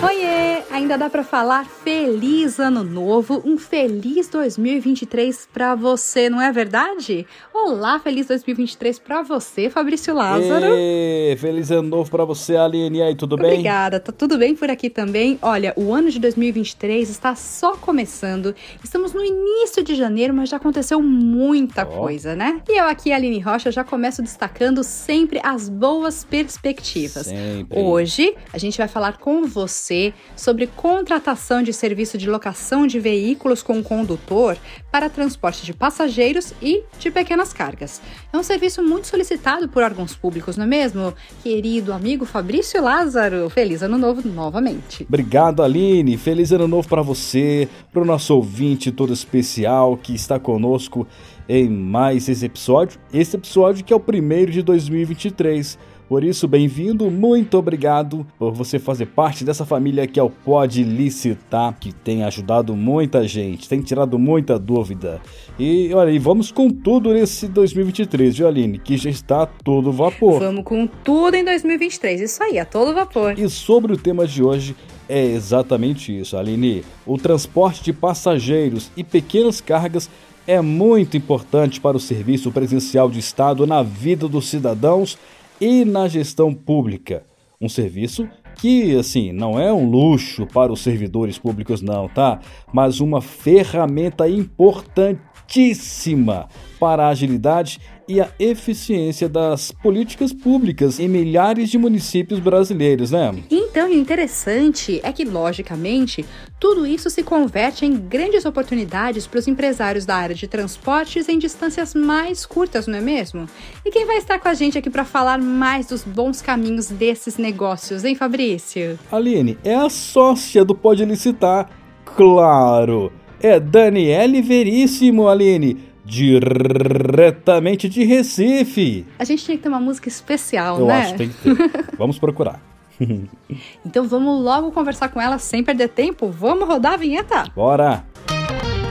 欢迎。Ainda dá para falar feliz ano novo, um feliz 2023 para você, não é verdade? Olá, feliz 2023 para você, Fabrício Lázaro. Ê, feliz ano novo para você, Aline. E aí, tudo bem? Obrigada, tá tudo bem por aqui também. Olha, o ano de 2023 está só começando. Estamos no início de janeiro, mas já aconteceu muita oh. coisa, né? E eu aqui, Aline Rocha, já começo destacando sempre as boas perspectivas. Sempre. Hoje, a gente vai falar com você você sobre contratação de serviço de locação de veículos com condutor para transporte de passageiros e de pequenas cargas. É um serviço muito solicitado por órgãos públicos, não é mesmo? Querido amigo Fabrício Lázaro, feliz ano novo novamente. Obrigado, Aline. Feliz ano novo para você, para o nosso ouvinte todo especial que está conosco em mais esse episódio. Esse episódio que é o primeiro de 2023. Por isso, bem-vindo, muito obrigado por você fazer parte dessa família que é o Pode Licitar, que tem ajudado muita gente, tem tirado muita dúvida. E olha, e vamos com tudo nesse 2023, viu, Aline? Que já está a todo vapor. Vamos com tudo em 2023, isso aí, a todo vapor. E sobre o tema de hoje, é exatamente isso, Aline. O transporte de passageiros e pequenas cargas é muito importante para o serviço presencial de Estado na vida dos cidadãos e na gestão pública. Um serviço que, assim, não é um luxo para os servidores públicos, não, tá? Mas uma ferramenta importantíssima para a agilidade e a eficiência das políticas públicas em milhares de municípios brasileiros, né? Então, o interessante é que, logicamente, tudo isso se converte em grandes oportunidades para os empresários da área de transportes em distâncias mais curtas, não é mesmo? E quem vai estar com a gente aqui para falar mais dos bons caminhos desses negócios, hein, Fabrício? Aline, é a sócia do Pode Licitar, claro! É Daniele Veríssimo, Aline diretamente de Recife. A gente tinha que ter uma música especial, Eu né? Eu acho que tem que ter. Vamos procurar. então vamos logo conversar com ela sem perder tempo. Vamos rodar a vinheta? Bora!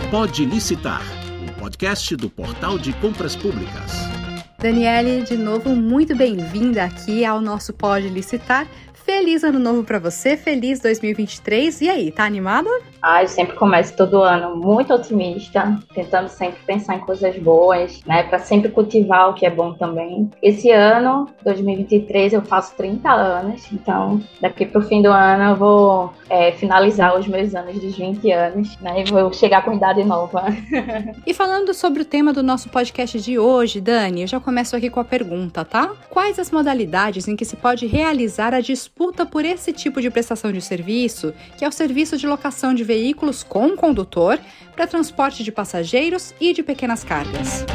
Pode licitar. O podcast do Portal de Compras Públicas. Daniele, de novo, muito bem-vinda aqui ao nosso Pode Licitar. Feliz ano novo para você, feliz 2023. E aí, tá animada? Ah, eu sempre começo todo ano muito otimista, tentando sempre pensar em coisas boas, né, para sempre cultivar o que é bom também. Esse ano, 2023, eu faço 30 anos, então daqui pro fim do ano eu vou é, finalizar os meus anos dos 20 anos, né, e vou chegar com idade nova. e falando sobre o tema do nosso podcast de hoje, Dani, eu já começo aqui com a pergunta, tá? Quais as modalidades em que se pode realizar a disputa por esse tipo de prestação de serviço, que é o serviço de locação de veículos com condutor para transporte de passageiros e de pequenas cargas.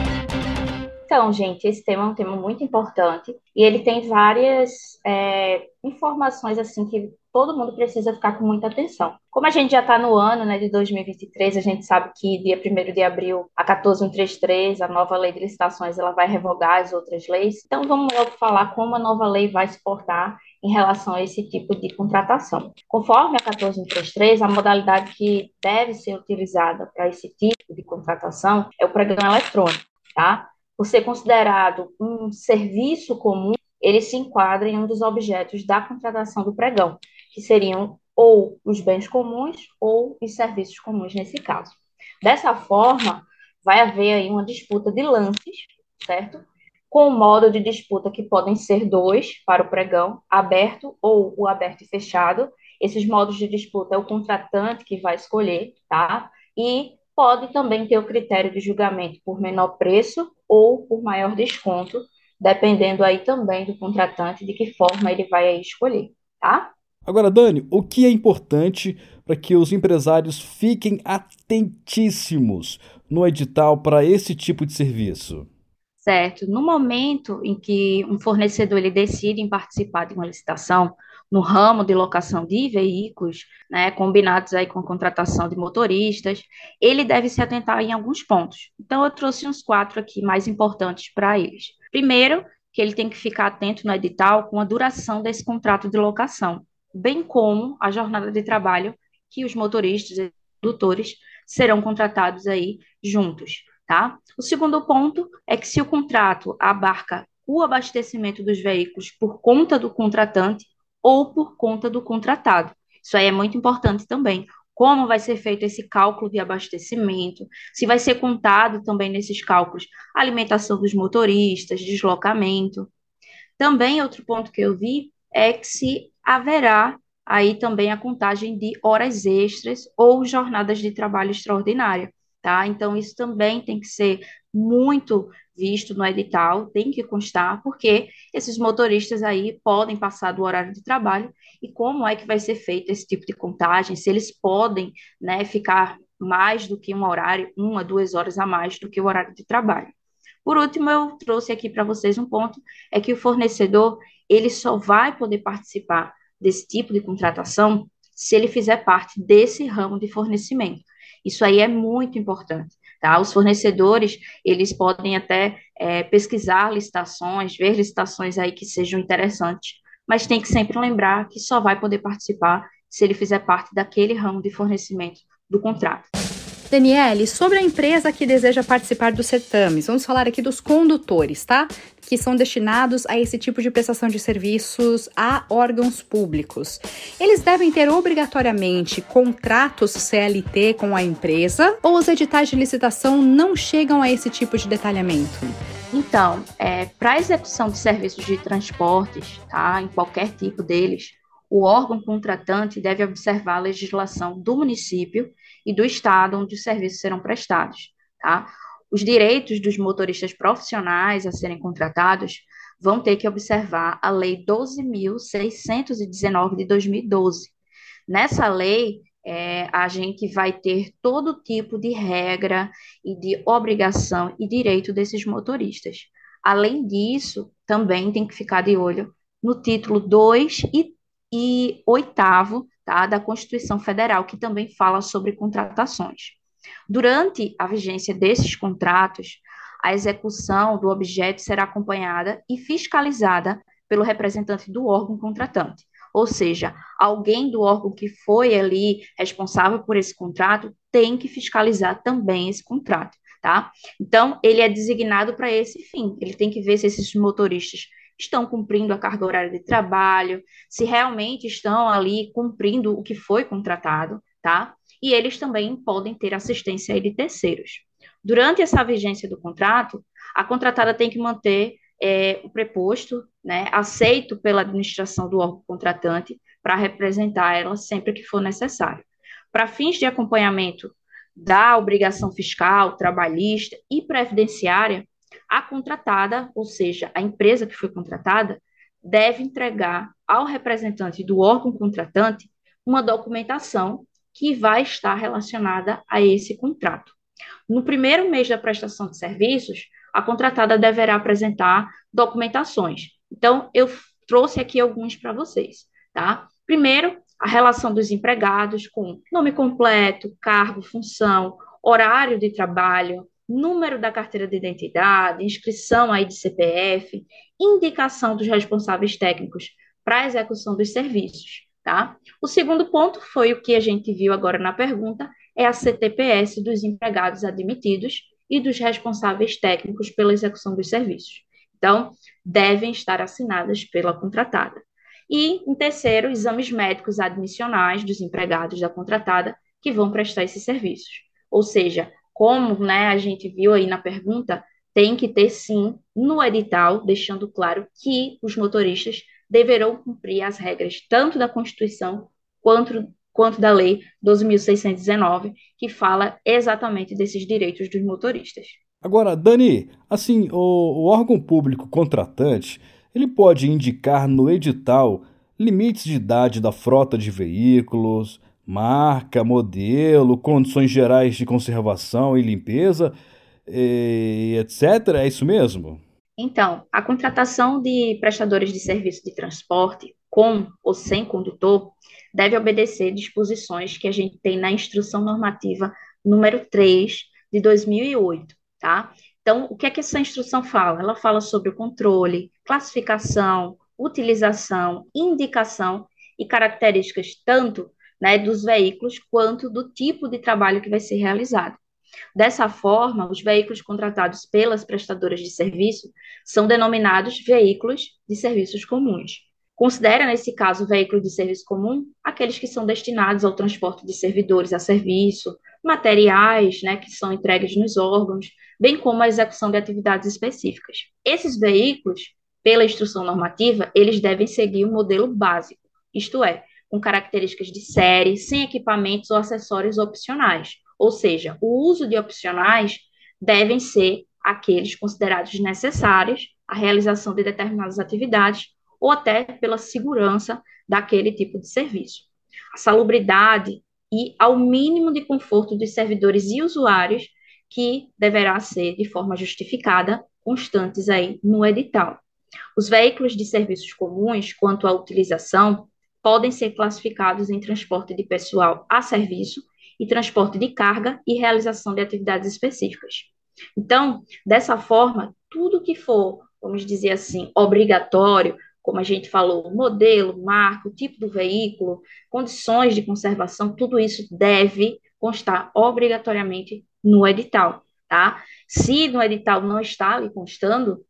Então, gente, esse tema é um tema muito importante e ele tem várias é, informações assim que todo mundo precisa ficar com muita atenção. Como a gente já está no ano né, de 2023, a gente sabe que dia 1 de abril, a 14133, a nova lei de licitações, ela vai revogar as outras leis. Então, vamos logo falar como a nova lei vai se portar em relação a esse tipo de contratação. Conforme a 14133, a modalidade que deve ser utilizada para esse tipo de contratação é o pregão eletrônico, tá? Por ser considerado um serviço comum, ele se enquadra em um dos objetos da contratação do pregão, que seriam ou os bens comuns ou os serviços comuns nesse caso. Dessa forma, vai haver aí uma disputa de lances, certo? com o modo de disputa que podem ser dois para o pregão, aberto ou o aberto e fechado. Esses modos de disputa é o contratante que vai escolher, tá? E pode também ter o critério de julgamento por menor preço ou por maior desconto, dependendo aí também do contratante de que forma ele vai escolher, tá? Agora, Dani, o que é importante para que os empresários fiquem atentíssimos no edital para esse tipo de serviço? certo? No momento em que um fornecedor ele decide em participar de uma licitação no ramo de locação de veículos, né, combinados aí com contratação de motoristas, ele deve se atentar em alguns pontos. Então eu trouxe uns quatro aqui mais importantes para eles. Primeiro, que ele tem que ficar atento no edital com a duração desse contrato de locação, bem como a jornada de trabalho que os motoristas e condutores serão contratados aí juntos tá? O segundo ponto é que se o contrato abarca o abastecimento dos veículos por conta do contratante ou por conta do contratado. Isso aí é muito importante também. Como vai ser feito esse cálculo de abastecimento? Se vai ser contado também nesses cálculos alimentação dos motoristas, deslocamento. Também outro ponto que eu vi é que se haverá aí também a contagem de horas extras ou jornadas de trabalho extraordinária, tá? Então isso também tem que ser muito visto no edital, tem que constar, porque esses motoristas aí podem passar do horário de trabalho e como é que vai ser feito esse tipo de contagem, se eles podem, né, ficar mais do que um horário, uma, duas horas a mais do que o horário de trabalho. Por último, eu trouxe aqui para vocês um ponto, é que o fornecedor, ele só vai poder participar desse tipo de contratação se ele fizer parte desse ramo de fornecimento. Isso aí é muito importante. Tá? Os fornecedores, eles podem até é, pesquisar licitações, ver licitações aí que sejam interessantes, mas tem que sempre lembrar que só vai poder participar se ele fizer parte daquele ramo de fornecimento do contrato. Daniele, sobre a empresa que deseja participar dos certames, vamos falar aqui dos condutores, tá? Que são destinados a esse tipo de prestação de serviços a órgãos públicos. Eles devem ter obrigatoriamente contratos CLT com a empresa ou os editais de licitação não chegam a esse tipo de detalhamento? Então, é, para a execução de serviços de transportes, tá, em qualquer tipo deles, o órgão contratante deve observar a legislação do município e do estado onde os serviços serão prestados. Tá? Os direitos dos motoristas profissionais a serem contratados vão ter que observar a Lei 12.619 de 2012. Nessa lei, é, a gente vai ter todo tipo de regra e de obrigação e direito desses motoristas. Além disso, também tem que ficar de olho no título 2 e, e oitavo tá, da Constituição Federal, que também fala sobre contratações. Durante a vigência desses contratos, a execução do objeto será acompanhada e fiscalizada pelo representante do órgão contratante. Ou seja, alguém do órgão que foi ali responsável por esse contrato tem que fiscalizar também esse contrato, tá? Então, ele é designado para esse fim. Ele tem que ver se esses motoristas estão cumprindo a carga horária de trabalho, se realmente estão ali cumprindo o que foi contratado, tá? E eles também podem ter assistência de terceiros. Durante essa vigência do contrato, a contratada tem que manter é, o preposto, né, aceito pela administração do órgão contratante, para representar ela sempre que for necessário. Para fins de acompanhamento da obrigação fiscal, trabalhista e previdenciária, a contratada, ou seja, a empresa que foi contratada, deve entregar ao representante do órgão contratante uma documentação que vai estar relacionada a esse contrato. No primeiro mês da prestação de serviços, a contratada deverá apresentar documentações. Então, eu trouxe aqui alguns para vocês, tá? Primeiro, a relação dos empregados com nome completo, cargo, função, horário de trabalho, número da carteira de identidade, inscrição aí de CPF, indicação dos responsáveis técnicos para a execução dos serviços, tá? O segundo ponto foi o que a gente viu agora na pergunta, é a CTPS dos empregados admitidos e dos responsáveis técnicos pela execução dos serviços. Então, devem estar assinadas pela contratada. E, em terceiro, exames médicos admissionais dos empregados da contratada que vão prestar esses serviços. Ou seja, como né, a gente viu aí na pergunta, tem que ter sim no edital, deixando claro que os motoristas deverão cumprir as regras tanto da Constituição quanto, quanto da Lei 12.619, que fala exatamente desses direitos dos motoristas. Agora, Dani, assim, o, o órgão público contratante, ele pode indicar no edital limites de idade da frota de veículos, marca, modelo, condições gerais de conservação e limpeza, e etc. É isso mesmo? Então, a contratação de prestadores de serviço de transporte, com ou sem condutor, deve obedecer disposições que a gente tem na Instrução Normativa número 3 de 2008, tá? Então, o que é que essa instrução fala? Ela fala sobre o controle, classificação, utilização, indicação e características tanto né, dos veículos quanto do tipo de trabalho que vai ser realizado. Dessa forma, os veículos contratados pelas prestadoras de serviço são denominados veículos de serviços comuns. Considera, nesse caso, veículo de serviço comum aqueles que são destinados ao transporte de servidores a serviço, materiais né, que são entregues nos órgãos, bem como a execução de atividades específicas. Esses veículos, pela instrução normativa, eles devem seguir o modelo básico, isto é, com características de série, sem equipamentos ou acessórios opcionais. Ou seja, o uso de opcionais devem ser aqueles considerados necessários à realização de determinadas atividades ou até pela segurança daquele tipo de serviço. A salubridade e ao mínimo de conforto dos servidores e usuários que deverá ser de forma justificada, constantes aí no edital. Os veículos de serviços comuns, quanto à utilização, podem ser classificados em transporte de pessoal a serviço e transporte de carga e realização de atividades específicas. Então, dessa forma, tudo que for, vamos dizer assim, obrigatório, como a gente falou, modelo, marca, tipo do veículo, condições de conservação, tudo isso deve constar obrigatoriamente no edital, tá? Se no edital não está ali constando,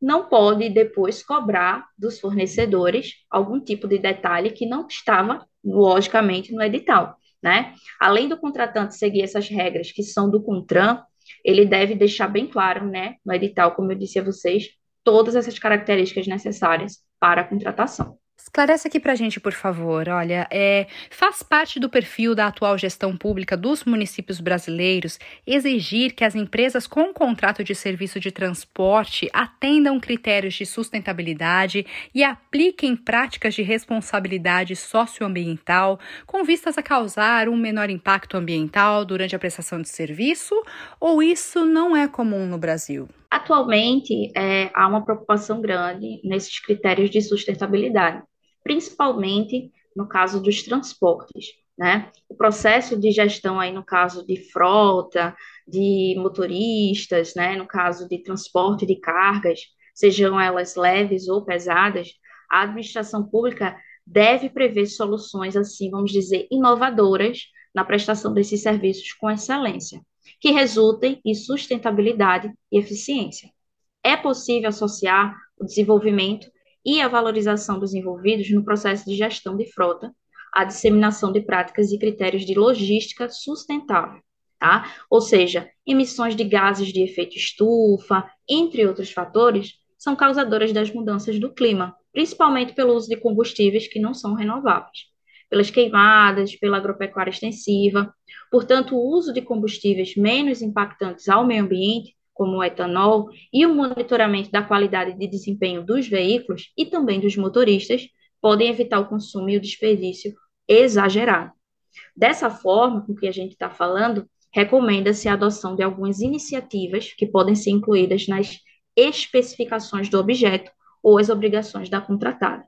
não pode depois cobrar dos fornecedores algum tipo de detalhe que não estava, logicamente, no edital, né? Além do contratante seguir essas regras que são do CONTRAN, ele deve deixar bem claro, né, no edital, como eu disse a vocês, todas essas características necessárias para a contratação. Esclarece aqui para a gente, por favor. Olha, é, faz parte do perfil da atual gestão pública dos municípios brasileiros exigir que as empresas com contrato de serviço de transporte atendam critérios de sustentabilidade e apliquem práticas de responsabilidade socioambiental com vistas a causar um menor impacto ambiental durante a prestação de serviço? Ou isso não é comum no Brasil? Atualmente, é, há uma preocupação grande nesses critérios de sustentabilidade, principalmente no caso dos transportes. Né? O processo de gestão aí no caso de frota, de motoristas, né? no caso de transporte de cargas, sejam elas leves ou pesadas, a administração pública deve prever soluções, assim, vamos dizer, inovadoras na prestação desses serviços com excelência que resultem em sustentabilidade e eficiência. É possível associar o desenvolvimento e a valorização dos envolvidos no processo de gestão de frota à disseminação de práticas e critérios de logística sustentável, tá? Ou seja, emissões de gases de efeito estufa, entre outros fatores, são causadoras das mudanças do clima, principalmente pelo uso de combustíveis que não são renováveis pelas queimadas, pela agropecuária extensiva. Portanto, o uso de combustíveis menos impactantes ao meio ambiente, como o etanol, e o monitoramento da qualidade de desempenho dos veículos e também dos motoristas podem evitar o consumo e o desperdício exagerado. Dessa forma, com que a gente está falando, recomenda-se a adoção de algumas iniciativas que podem ser incluídas nas especificações do objeto ou as obrigações da contratada.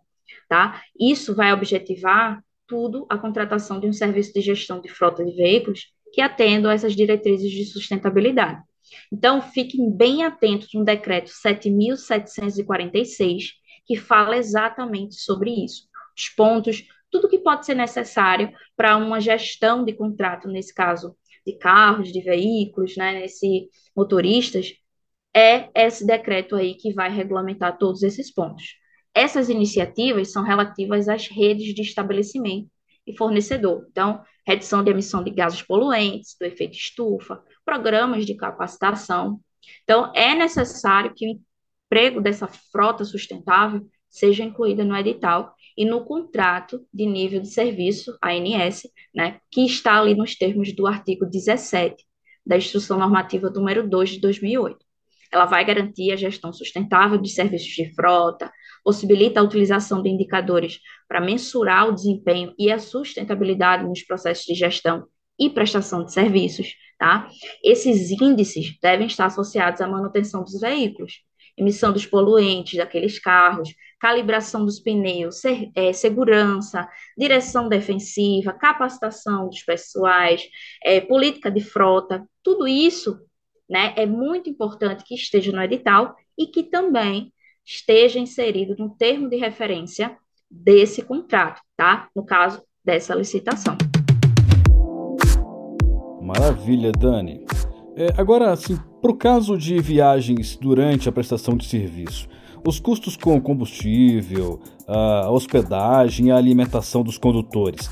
Tá? Isso vai objetivar tudo a contratação de um serviço de gestão de frota de veículos que atendam a essas diretrizes de sustentabilidade. Então, fiquem bem atentos no decreto 7.746, que fala exatamente sobre isso. Os pontos, tudo que pode ser necessário para uma gestão de contrato, nesse caso, de carros, de veículos, né, nesse motoristas, é esse decreto aí que vai regulamentar todos esses pontos. Essas iniciativas são relativas às redes de estabelecimento e fornecedor. Então, redução de emissão de gases poluentes, do efeito estufa, programas de capacitação. Então, é necessário que o emprego dessa frota sustentável seja incluída no edital e no contrato de nível de serviço, ANS, né, que está ali nos termos do artigo 17 da Instrução Normativa número 2 de 2008. Ela vai garantir a gestão sustentável de serviços de frota, possibilita a utilização de indicadores para mensurar o desempenho e a sustentabilidade nos processos de gestão e prestação de serviços, tá? Esses índices devem estar associados à manutenção dos veículos, emissão dos poluentes daqueles carros, calibração dos pneus, ser, é, segurança, direção defensiva, capacitação dos pessoais, é, política de frota, tudo isso né, é muito importante que esteja no edital e que também esteja inserido no termo de referência desse contrato, tá? No caso dessa licitação. Maravilha, Dani. É, agora, assim, para o caso de viagens durante a prestação de serviço, os custos com combustível, a hospedagem e a alimentação dos condutores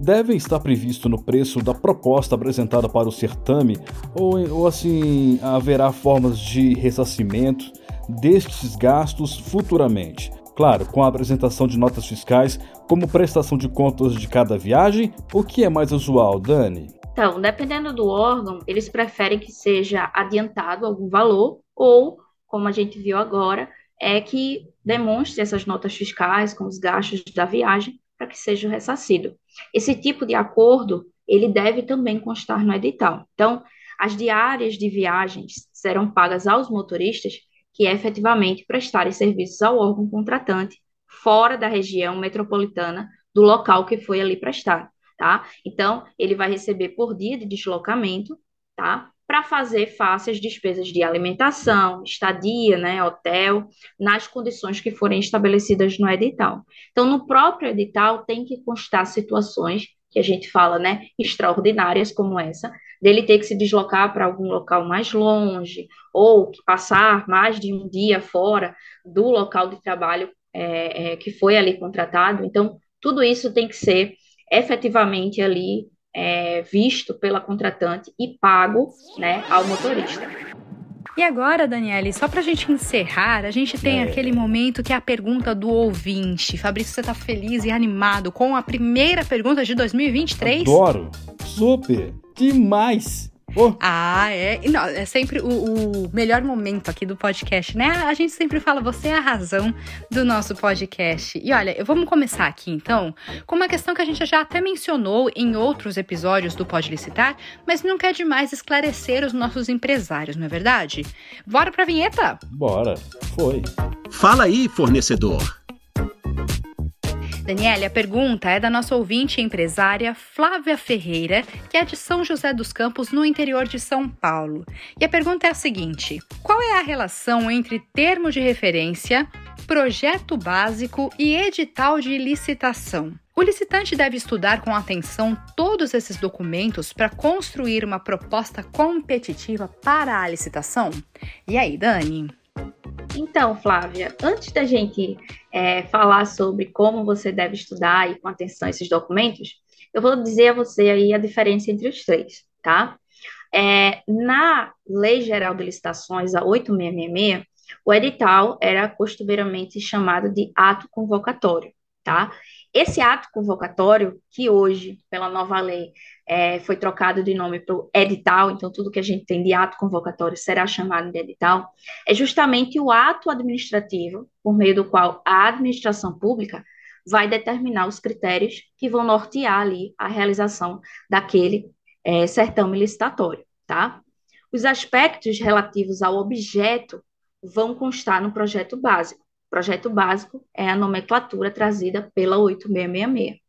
devem estar previstos no preço da proposta apresentada para o certame ou, ou assim haverá formas de ressarcimento destes gastos futuramente? Claro, com a apresentação de notas fiscais como prestação de contas de cada viagem, o que é mais usual, Dani? Então, dependendo do órgão, eles preferem que seja adiantado algum valor ou, como a gente viu agora, é que demonstre essas notas fiscais com os gastos da viagem para que seja ressarcido. Esse tipo de acordo, ele deve também constar no edital. Então, as diárias de viagens serão pagas aos motoristas que efetivamente prestarem serviços ao órgão contratante fora da região metropolitana do local que foi ali prestado, tá? Então, ele vai receber por dia de deslocamento, tá? Para fazer face às despesas de alimentação, estadia, né, hotel, nas condições que forem estabelecidas no edital. Então, no próprio edital tem que constar situações que a gente fala, né, extraordinárias como essa, dele ter que se deslocar para algum local mais longe, ou que passar mais de um dia fora do local de trabalho é, é, que foi ali contratado. Então, tudo isso tem que ser efetivamente ali é, visto pela contratante e pago né, ao motorista. E agora, Daniele, só para a gente encerrar, a gente tem é. aquele momento que é a pergunta do ouvinte. Fabrício, você está feliz e animado com a primeira pergunta de 2023? Adoro! Super! Demais! Oh. Ah, é. Não, é sempre o, o, melhor momento aqui do podcast, né? A gente sempre fala, você é a razão do nosso podcast. E olha, vamos começar aqui então com uma questão que a gente já até mencionou em outros episódios do Pode Licitar, mas não quer demais esclarecer os nossos empresários, não é verdade? Bora pra vinheta? Bora, foi. Fala aí, fornecedor. Daniela, a pergunta é da nossa ouvinte empresária Flávia Ferreira, que é de São José dos Campos, no interior de São Paulo. E a pergunta é a seguinte: qual é a relação entre termo de referência, projeto básico e edital de licitação? O licitante deve estudar com atenção todos esses documentos para construir uma proposta competitiva para a licitação? E aí, Dani? Então, Flávia, antes da gente é, falar sobre como você deve estudar e com atenção esses documentos, eu vou dizer a você aí a diferença entre os três, tá? É, na Lei Geral de Licitações, a 8666, o edital era costumeiramente chamado de ato convocatório, tá? Esse ato convocatório, que hoje, pela nova lei, é, foi trocado de nome para edital, então tudo que a gente tem de ato convocatório será chamado de edital, é justamente o ato administrativo por meio do qual a administração pública vai determinar os critérios que vão nortear ali a realização daquele é, certame licitatório, tá? Os aspectos relativos ao objeto vão constar no projeto básico. O projeto básico é a nomenclatura trazida pela 8666.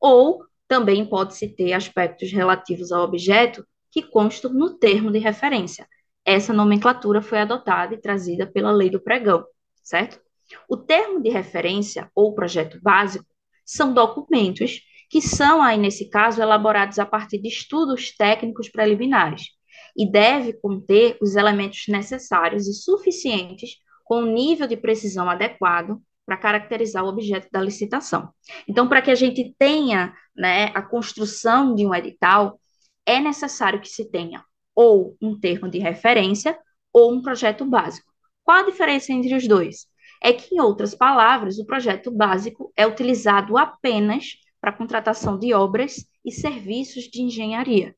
Ou também pode-se ter aspectos relativos ao objeto que constam no termo de referência. Essa nomenclatura foi adotada e trazida pela lei do pregão, certo? O termo de referência ou projeto básico são documentos que são, aí nesse caso, elaborados a partir de estudos técnicos preliminares e deve conter os elementos necessários e suficientes com o nível de precisão adequado para caracterizar o objeto da licitação. Então, para que a gente tenha né, a construção de um edital, é necessário que se tenha ou um termo de referência ou um projeto básico. Qual a diferença entre os dois? É que, em outras palavras, o projeto básico é utilizado apenas para contratação de obras e serviços de engenharia,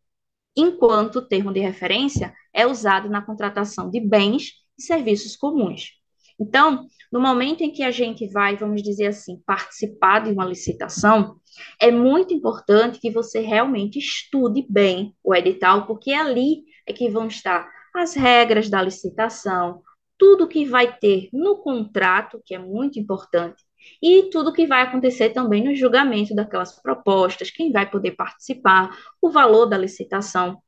enquanto o termo de referência é usado na contratação de bens e serviços comuns. Então, no momento em que a gente vai, vamos dizer assim, participar de uma licitação, é muito importante que você realmente estude bem o edital, porque ali é que vão estar as regras da licitação, tudo que vai ter no contrato, que é muito importante, e tudo que vai acontecer também no julgamento daquelas propostas, quem vai poder participar, o valor da licitação.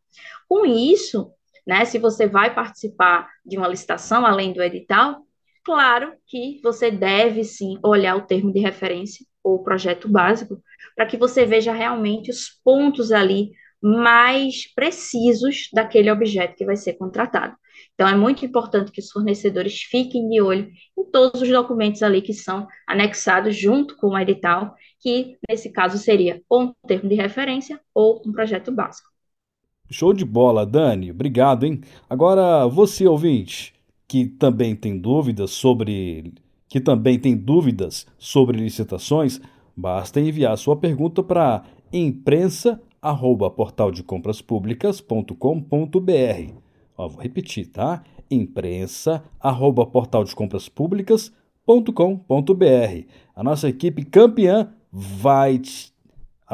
Com isso, né, se você vai participar de uma licitação além do edital, Claro que você deve sim olhar o termo de referência ou projeto básico para que você veja realmente os pontos ali mais precisos daquele objeto que vai ser contratado. Então, é muito importante que os fornecedores fiquem de olho em todos os documentos ali que são anexados junto com o edital, que nesse caso seria ou um termo de referência ou um projeto básico. Show de bola, Dani. Obrigado, hein? Agora, você ouvinte, que também tem dúvidas sobre que também tem dúvidas sobre licitações, basta enviar sua pergunta para imprensa@portaldecompraspublicas.com.br. Ó, vou repetir, tá? imprensa@portaldecompraspublicas.com.br. A nossa equipe campeã vai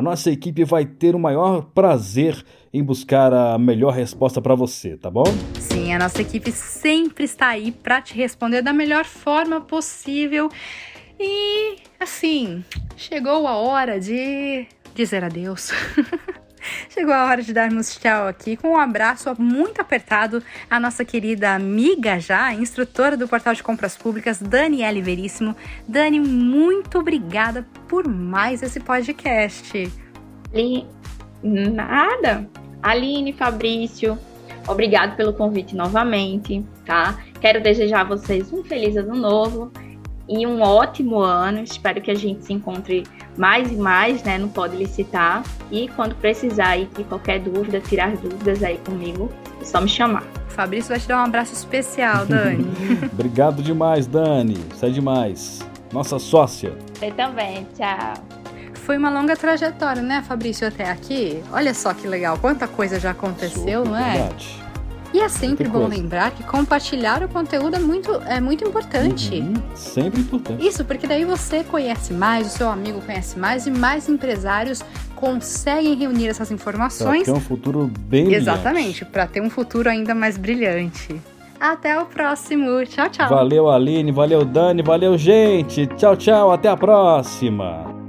a nossa equipe vai ter o maior prazer em buscar a melhor resposta para você, tá bom? Sim, a nossa equipe sempre está aí para te responder da melhor forma possível. E assim, chegou a hora de dizer adeus. Chegou a hora de darmos tchau aqui com um abraço muito apertado à nossa querida amiga já, instrutora do Portal de Compras Públicas, Daniele Veríssimo. Dani, muito obrigada por mais esse podcast. E nada. Aline, Fabrício, obrigado pelo convite novamente, tá? Quero desejar a vocês um feliz ano novo e um ótimo ano. Espero que a gente se encontre mais e mais, né? Não pode licitar. E quando precisar aí de qualquer dúvida, tirar dúvidas aí comigo, é só me chamar. Fabrício vai te dar um abraço especial, Dani. Obrigado demais, Dani. Você é demais. Nossa sócia. Você também. Tchau. Foi uma longa trajetória, né, Fabrício, até aqui? Olha só que legal, quanta coisa já aconteceu, Super não é? Verdade. E é sempre bom lembrar que compartilhar o conteúdo é muito, é muito importante. Uhum, sempre importante. Isso, porque daí você conhece mais, o seu amigo conhece mais e mais empresários conseguem reunir essas informações. ter um futuro bem brilhante. Exatamente, para ter um futuro ainda mais brilhante. Até o próximo. Tchau, tchau. Valeu, Aline. Valeu, Dani. Valeu, gente. Tchau, tchau. Até a próxima.